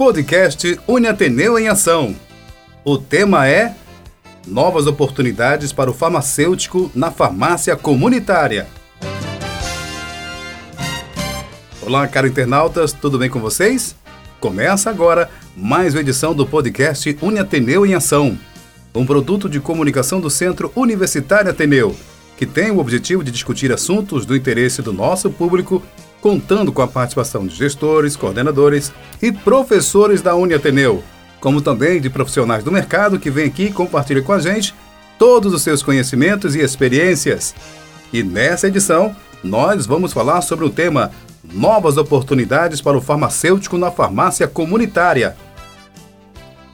Podcast Uniateneu em Ação. O tema é Novas oportunidades para o farmacêutico na farmácia comunitária. Olá, caros internautas, tudo bem com vocês? Começa agora mais uma edição do podcast Uniateneu em Ação, um produto de comunicação do Centro Universitário Ateneu, que tem o objetivo de discutir assuntos do interesse do nosso público, contando com a participação de gestores, coordenadores e professores da Uniateneu, como também de profissionais do mercado que vêm aqui e compartilham com a gente todos os seus conhecimentos e experiências. E nessa edição, nós vamos falar sobre o tema Novas oportunidades para o farmacêutico na farmácia comunitária.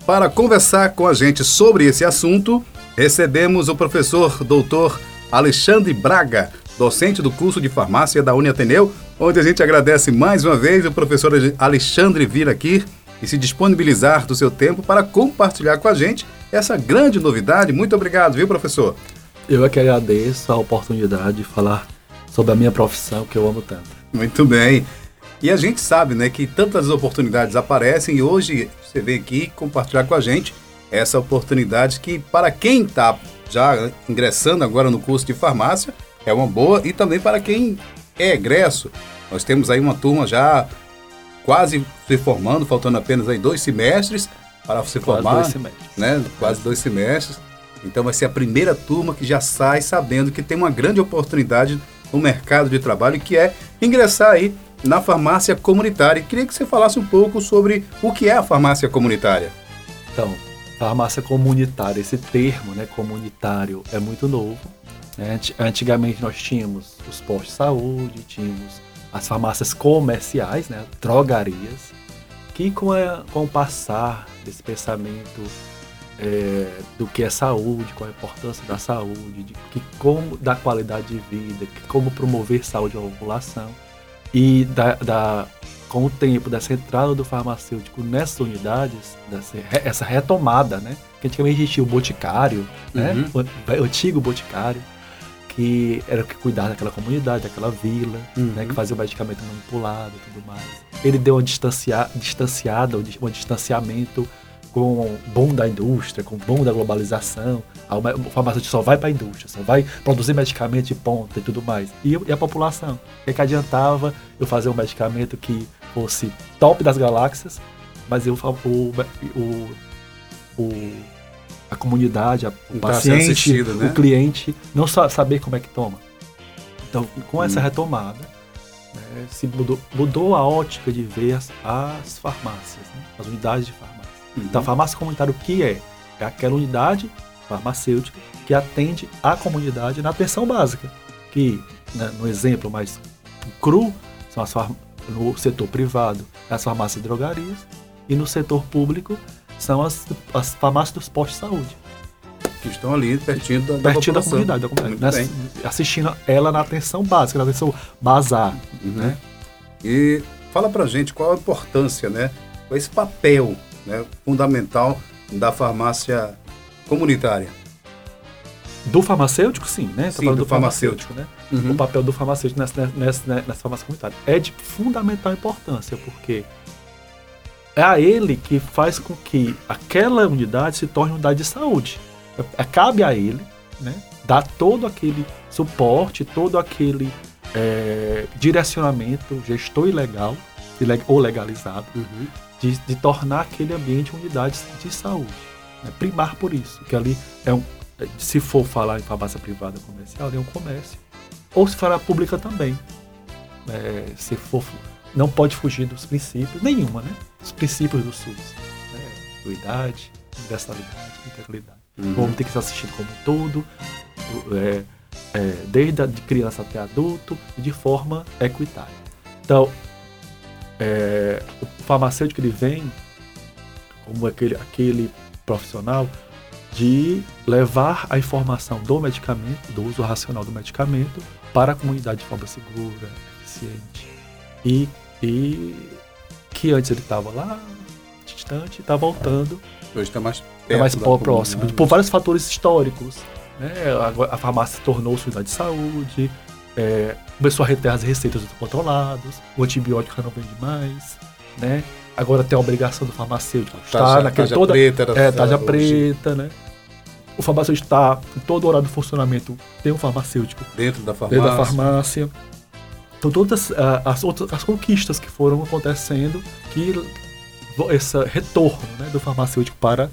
Para conversar com a gente sobre esse assunto, recebemos o professor doutor Alexandre Braga, docente do curso de farmácia da Uniateneu, onde a gente agradece mais uma vez o professor Alexandre vir aqui e se disponibilizar do seu tempo para compartilhar com a gente essa grande novidade. Muito obrigado, viu, professor? Eu é que agradeço a oportunidade de falar sobre a minha profissão que eu amo tanto. Muito bem. E a gente sabe, né, que tantas oportunidades aparecem e hoje você vem aqui compartilhar com a gente essa oportunidade que para quem está já ingressando agora no curso de farmácia é uma boa e também para quem é egresso. Nós temos aí uma turma já quase se formando, faltando apenas aí dois semestres para se quase formar, dois semestres. né? Quase dois semestres. Então vai ser a primeira turma que já sai sabendo que tem uma grande oportunidade no mercado de trabalho, que é ingressar aí na farmácia comunitária. Queria que você falasse um pouco sobre o que é a farmácia comunitária. Então, farmácia comunitária, esse termo, né, comunitário, é muito novo. Né? Antigamente nós tínhamos os postos de saúde, tínhamos as farmácias comerciais, né, drogarias, que com, a, com o passar desse pensamento é, do que é saúde, qual a importância da saúde, de que como da qualidade de vida, que como promover saúde à população e da, da com o tempo dessa entrada do farmacêutico nessas unidades, dessa, essa retomada, né? Que antigamente existia o boticário, né? uhum. né? O, o antigo boticário, que era o que cuidava daquela comunidade, daquela vila, uhum. né? Que fazia o medicamento manipulado e tudo mais. Ele deu uma distancia, distanciada, um distanciamento com o boom da indústria, com o boom da globalização, o farmacêutico só vai para a indústria, só vai produzir medicamento de ponta e tudo mais. E, e a população? O que, adiantava eu fazer um medicamento que fosse top das galáxias, mas eu, o, o, o a comunidade, a, o tá paciente, né? o cliente, não só saber como é que toma. Então, com essa hum. retomada, né, se mudou, mudou a ótica de ver as, as farmácias, né, as unidades de farmácia. Então, a farmácia comunitária, o que é? É aquela unidade farmacêutica que atende a comunidade na atenção básica. Que, né, no exemplo mais cru, são as no setor privado, as farmácias e drogarias, e no setor público são as, as farmácias dos postos de saúde. Que estão ali pertinho da, pertinho da, da comunidade, da comunidade né, assistindo ela na atenção básica, na atenção bazar. Uhum. Né? E fala pra gente qual a importância, né? Qual esse papel né, fundamental da farmácia comunitária. Do farmacêutico, sim, né? Sim, do, do, farmacêutico, farmacêutico né? Uhum. O papel do farmacêutico nessa, nessa, nessa farmácia comunitária é de fundamental importância, porque é a ele que faz com que aquela unidade se torne unidade de saúde. É, cabe a ele, né? Dar todo aquele suporte, todo aquele é, direcionamento gestor ilegal ou legalizado uhum de, de tornar aquele ambiente unidade de saúde. Né? Primar por isso, que ali é um, se for falar em farmácia privada comercial, é um comércio. Ou se for pública também. É, se for, não pode fugir dos princípios, nenhuma, né? Os princípios do SUS. Né? Equidade, universalidade, integridade. Uhum. Vamos ter que ser assistido como um todo, é, é, desde a de criança até adulto, de forma equitária. Então, é, o farmacêutico ele vem como aquele, aquele profissional de levar a informação do medicamento, do uso racional do medicamento, para a comunidade de forma segura, eficiente. E, e que antes ele estava lá, distante, está voltando. Hoje está mais, é mais próximo, por vários fatores históricos. Né? A, a farmácia tornou-se unidade de saúde, é, começou a reter as receitas controladas, o antibiótico já não vende mais, né? Agora tem a obrigação do farmacêutico estar Taja- naquele toda preta era- é, taja preta, né? O farmacêutico está em todo horário do funcionamento tem um farmacêutico Dentro da farmácia. dentro da farmácia. Então todas ah, as outras as conquistas que foram acontecendo que esse retorno né, do farmacêutico para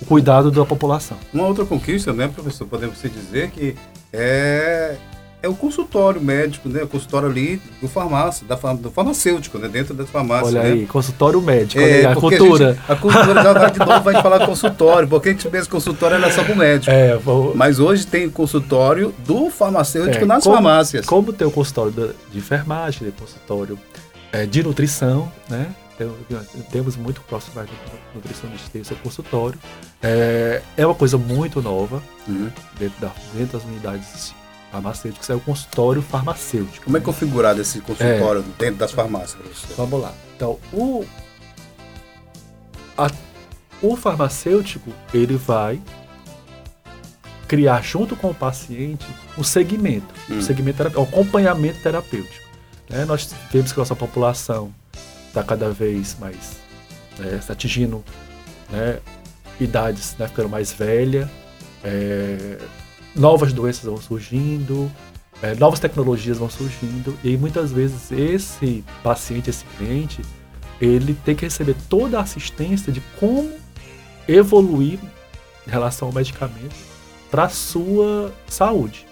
o cuidado da população. Uma outra conquista, né, professor? Podemos dizer que é, é o consultório médico, né? O consultório ali do farmácia, da, do farmacêutico, né? Dentro da farmácia. Olha né? aí, consultório médico, É, aí, a cultura. gente- A, cultura já vai de novo, vai falar consultório, porque a gente pensa consultório era só pro médico. É, vou- Mas hoje tem consultório do farmacêutico É, nas como- farmácias. Como tem o consultório da- de enfermagem, tem o consultório é, de nutrição, né? Tem- Temos muito profissionais de nutricionistas que têm seu consultório. É, é uma coisa muito nova Uhum. dentro, da- dentro das unidades farmacêuticas, é o consultório farmacêutico. Como é configurado esse consultório dentro das farmácias, professor? Vamos lá. Então, o, a- o farmacêutico, ele vai criar junto com o paciente um segmento, Hum. um segmento terapêutico, um acompanhamento terapêutico. né? Nós vemos que nossa população está cada vez mais né, se atingindo né, idades, né, ficando mais velha, é, novas doenças vão surgindo, é, novas tecnologias vão surgindo e muitas vezes esse paciente, esse cliente, ele tem que receber toda a assistência de como evoluir em relação ao medicamento para sua saúde.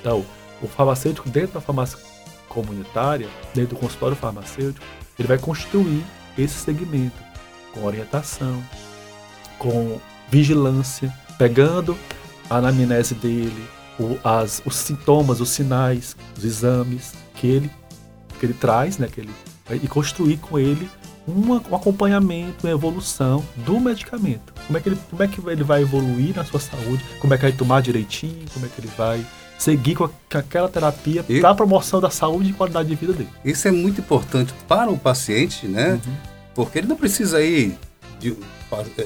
Então, o farmacêutico dentro da farmácia comunitária, dentro do consultório farmacêutico, ele vai construir esse segmento com orientação, com vigilância, pegando a anamnese dele, o- as- os sintomas, os sinais, os exames que ele, que ele traz, né, que ele, e construir com ele uma- um acompanhamento, uma evolução do medicamento. Como é, que ele, como é que ele vai evoluir na sua saúde, como é que ele vai tomar direitinho, como é que ele vai seguir com, a- com aquela terapia para a promoção da saúde e qualidade de vida dele. Isso é muito importante para o paciente, né? Porque ele não precisa ir de-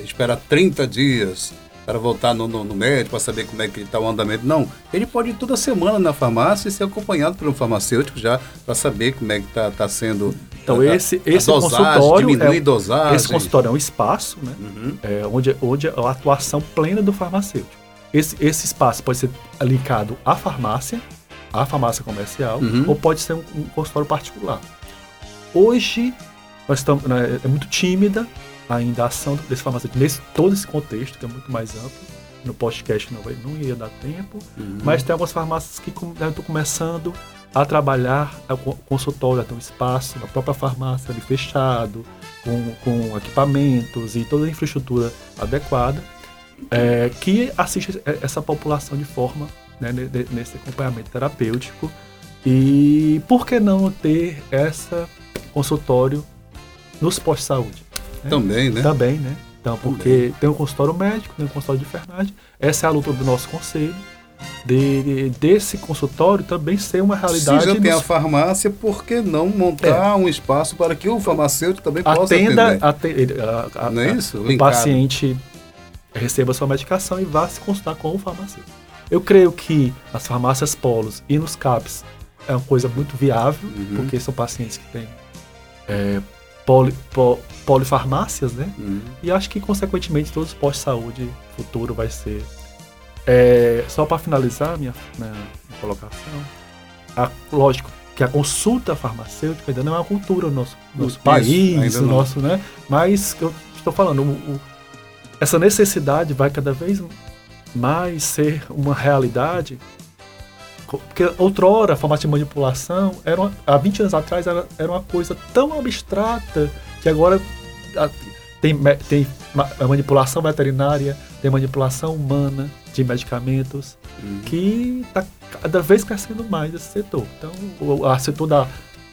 esperar 30 dias para voltar no, no- no médico para saber como é que está o andamento. Não, ele pode ir toda semana na farmácia e ser acompanhado por um farmacêutico já para saber como é que está tá sendo. Então, a- esse, esse dosagem, consultório. é, dosagem. esse consultório é um espaço, né? Uhum. é, onde, onde é a atuação plena do farmacêutico. Esse, esse espaço pode ser linkado à farmácia, à farmácia comercial, Uhum. ou pode ser um, um consultório particular. Hoje, nós estamos, né, é muito tímida ainda a ação desse farmacêutico nesse todo esse contexto, que é muito mais amplo. No podcast não, vai, não ia dar tempo, Uhum. mas tem algumas farmácias que com- né, estão começando a trabalhar o co- consultório, a ter um espaço na própria farmácia ali fechado, com, com equipamentos e toda a infraestrutura adequada, é, que assiste e- essa população de forma, né, ne- ne- nesse acompanhamento terapêutico. E por que não ter essa consultório nos postos de saúde? Né? Também, né? Também, né? Então, porque tem um consultório médico, tem um consultório de enfermagem. Essa é a luta do nosso conselho. De, de- desse consultório também ser uma realidade. Se já tem a nos- farmácia, por que não montar um espaço para que o farmacêutico também possa atenda, atender? aten- ele- a- a- Não é a- isso? o paciente receba sua medicação e vá se consultar com o farmacêutico. Eu creio que as farmácias polos e nos CAPs é uma coisa muito viável, Uhum. porque são pacientes que têm é, poli, po- polifarmácias, né? Uhum. E acho que, consequentemente, todos os postos de saúde futuro vai ser. É, só para finalizar minha, minha colocação, a- lógico que a consulta farmacêutica ainda não é uma cultura no nosso, nosso Isso, país, no nosso, né? Mas eu estou falando, o- o- essa necessidade vai cada vez mais ser uma realidade. Porque outrora a farmácia de manipulação, era uma- há 20 anos atrás, era, era uma coisa tão abstrata que agora a- tem, tem ma- a manipulação veterinária, tem manipulação humana de medicamentos, Uhum. que está cada vez crescendo mais esse setor. Então, o a setor da,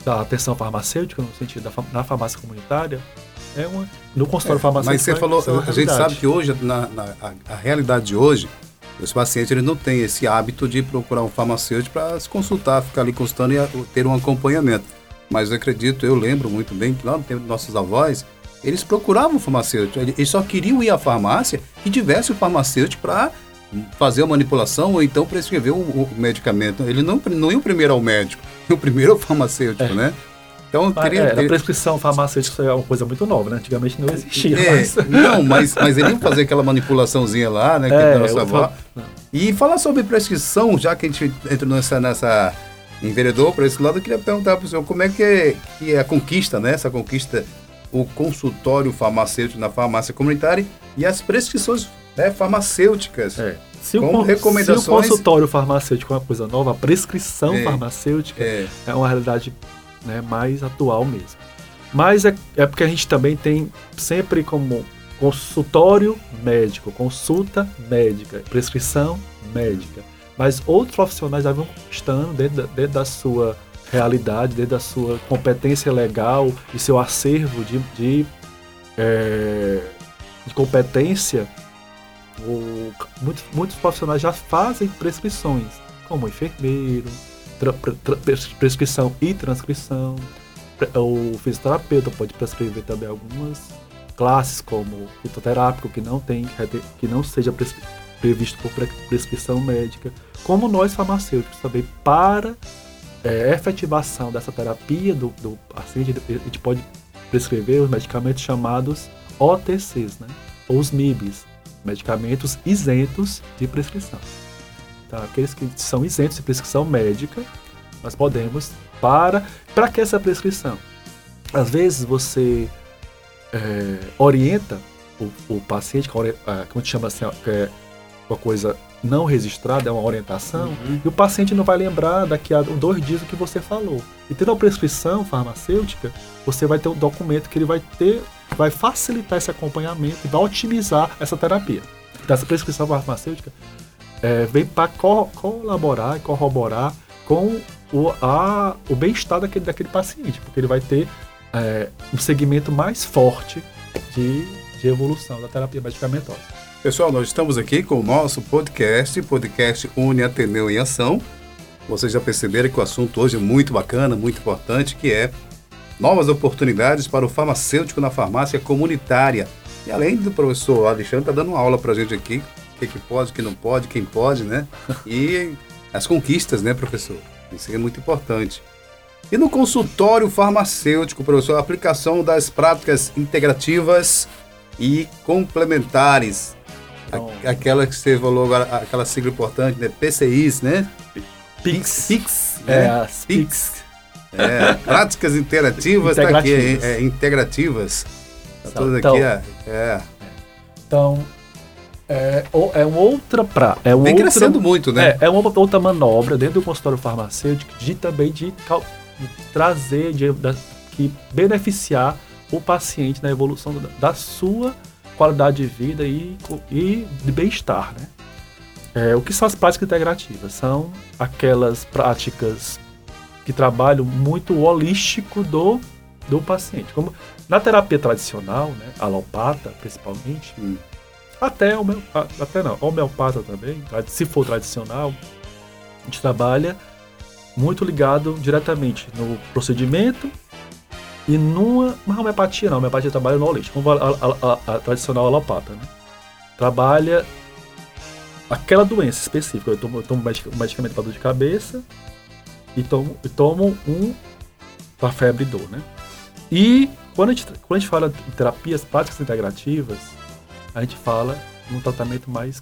da atenção farmacêutica, no sentido da na farmácia comunitária, é uma. No consultório farmacêutico. Mas você vai falou, uma a gente sabe que hoje, na, na- a, a realidade de hoje, os pacientes eles não têm esse hábito de procurar um farmacêutico para se consultar, ficar ali consultando e ter um acompanhamento. Mas eu acredito, eu lembro muito bem que lá no tempo dos nossos avós, eles procuravam um farmacêutico. Eles só queriam ir à farmácia que tivesse o farmacêutico para fazer a manipulação ou então prescrever o, o medicamento. Ele não, não ia primeiro ao médico, ia primeiro ao farmacêutico, É. né? Então, queria, é, A prescrição farmacêutica é uma coisa muito nova, né? Antigamente não existia. É, mas... Não, mas, mas ele ia fazer aquela manipulaçãozinha lá, né? Que é, nossa avó. E falar sobre prescrição, já que a gente entrou nessa, nessa enveredou para esse lado, eu queria perguntar para o senhor como é que, é que é a conquista, né? Essa conquista, o consultório farmacêutico na farmácia comunitária e as prescrições né, farmacêuticas. É. Se com o, recomendações... se o consultório farmacêutico é uma coisa nova, a prescrição é, farmacêutica é. é uma realidade né, mais atual mesmo. Mas é, é porque a gente também tem sempre como consultório médico, consulta médica, prescrição médica. Mas outros profissionais já vão conquistando dentro da, dentro da sua realidade, dentro da sua competência legal e seu acervo de, de, é, de competência. O, muitos, muitos profissionais já fazem prescrições, como enfermeiro, prescrição e transcrição. O fisioterapeuta pode prescrever também algumas classes, como fitoterápico, que não tem, que não seja previsto por prescrição médica, como nós farmacêuticos também, para é, efetivação dessa terapia do, do paciente, a gente pode prescrever os medicamentos chamados OTCs, né? ou os MIBs, medicamentos isentos de prescrição. Tá? Aqueles que são isentos de prescrição médica, nós podemos para para que essa prescrição? Às vezes você é, orienta o, o paciente, é, como a gente chama assim, é uma coisa não registrada, é uma orientação, uhum. e o paciente não vai lembrar daqui a dois dias o que você falou. E tendo a prescrição farmacêutica, você vai ter um documento que ele vai ter, vai facilitar esse acompanhamento e vai otimizar essa terapia. Então, essa prescrição farmacêutica é, vem para co colaborar e corroborar com o, a, o bem-estar daquele, daquele paciente, porque ele vai ter é, um segmento mais forte de, de evolução da terapia medicamentosa. Pessoal, nós estamos aqui com o nosso podcast, podcast Uni Ateneu em Ação. Vocês já perceberam que o assunto hoje é muito bacana, muito importante, que é novas oportunidades para o farmacêutico na farmácia comunitária. E além do professor Alexandre tá dando uma aula para a gente aqui, o que, que pode, o que não pode, quem pode, né? E as conquistas, né, professor? Isso é muito importante. E no consultório farmacêutico, professor, a aplicação das práticas integrativas e complementares. Então, aquela que você falou agora, aquela sigla importante, né? PCIs, né? PIX. PIX. É, né? as PIX. É, práticas interativas, tá aqui, é, é, integrativas. Tá tudo então, aqui, é, é. Então, é, é uma outra pra, é uma Vem outra, crescendo muito, né? É, é uma outra manobra dentro do consultório farmacêutico de também de, de trazer, de, de, que beneficiar o paciente na evolução da, da sua qualidade de vida e, e de bem-estar, né? É, o que são as práticas integrativas? São aquelas práticas que trabalham muito o holístico do, do paciente. Como na terapia tradicional, né, alopata principalmente, hum até, até não, homeopata também, se for tradicional, a gente trabalha muito ligado diretamente no procedimento e numa. Mas homeopatia não, homeopatia trabalha no holístico, como a, a, a, a, tradicional alopata, né? Trabalha aquela doença específica. Eu tomo, eu tomo medicamento para dor de cabeça e tomo, e tomo um para febre e dor, né? E quando a gente, quando a gente fala em terapias práticas integrativas, a gente fala num tratamento mais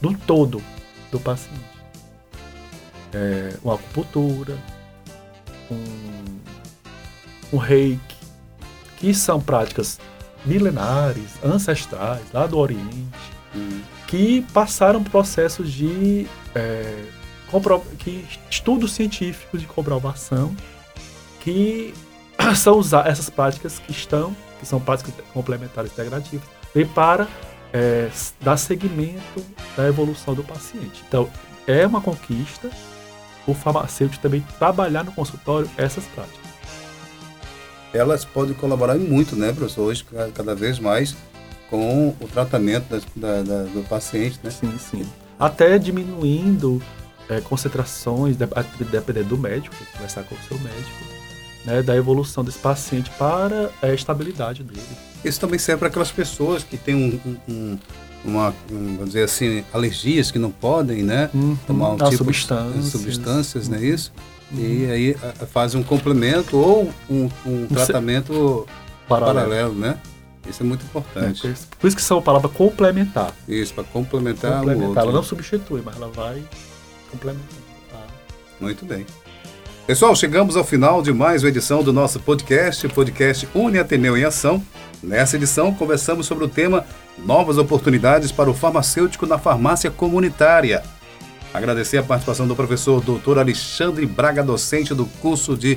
do todo do paciente. É, uma acupuntura, um, um reiki, que são práticas milenares, ancestrais, lá do Oriente, uhum. que passaram processos de é, que estudos científicos de comprovação que são usar essas práticas que estão, que são práticas complementares integrativas, e para é, dar seguimento da evolução do paciente. Então, é uma conquista o farmacêutico também trabalhar no consultório essas práticas. Elas podem colaborar muito, né, professor, hoje cada vez mais com o tratamento da, da, do paciente, né? Sim, sim. Até diminuindo é, concentrações, dependendo do médico, conversar com o seu médico, né, da evolução desse paciente para a estabilidade dele. Isso também serve para aquelas pessoas que têm um, um, uma, um, vamos dizer assim, alergias que não podem, né? Uhum, tomar um tipo substâncias. de substâncias, uhum. não é isso? e aí a- faz um complemento ou um, um se- tratamento Paralelo. paralelo, né? Isso é muito É, importante. por isso- por isso que são palavras complementar. Isso, para complementar, o complementar. outro. Ela não substitui, mas ela vai complementar. Muito bem. Pessoal, chegamos ao final de mais uma edição do nosso podcast, o podcast Uni Ateneu em Ação. Nessa edição, conversamos sobre o tema Novas oportunidades para o farmacêutico na farmácia comunitária. Agradecer a participação do professor Dr. Alexandre Braga, docente do curso de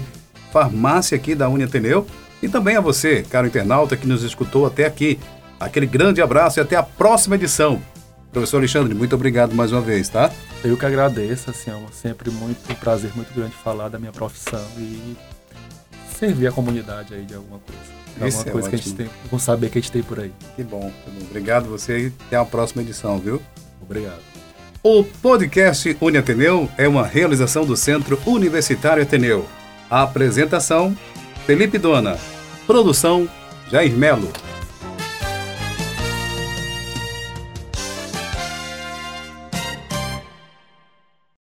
farmácia aqui da Uni Ateneu. E também a você, caro internauta, que nos escutou até aqui. Aquele grande abraço e até a próxima edição. Professor Alexandre, muito obrigado mais uma vez, tá? Eu que agradeço, assim, é sempre muito um prazer muito grande falar da minha profissão e servir a comunidade aí de alguma coisa. De Isso alguma é coisa que a gente tem, com saber que a gente tem por aí. Que bom, que bom. Obrigado você e até a próxima edição, viu? Obrigado. O podcast Uni Ateneu é uma realização do Centro Universitário Ateneu. A apresentação: Felipe Dona. Produção: Jair Melo.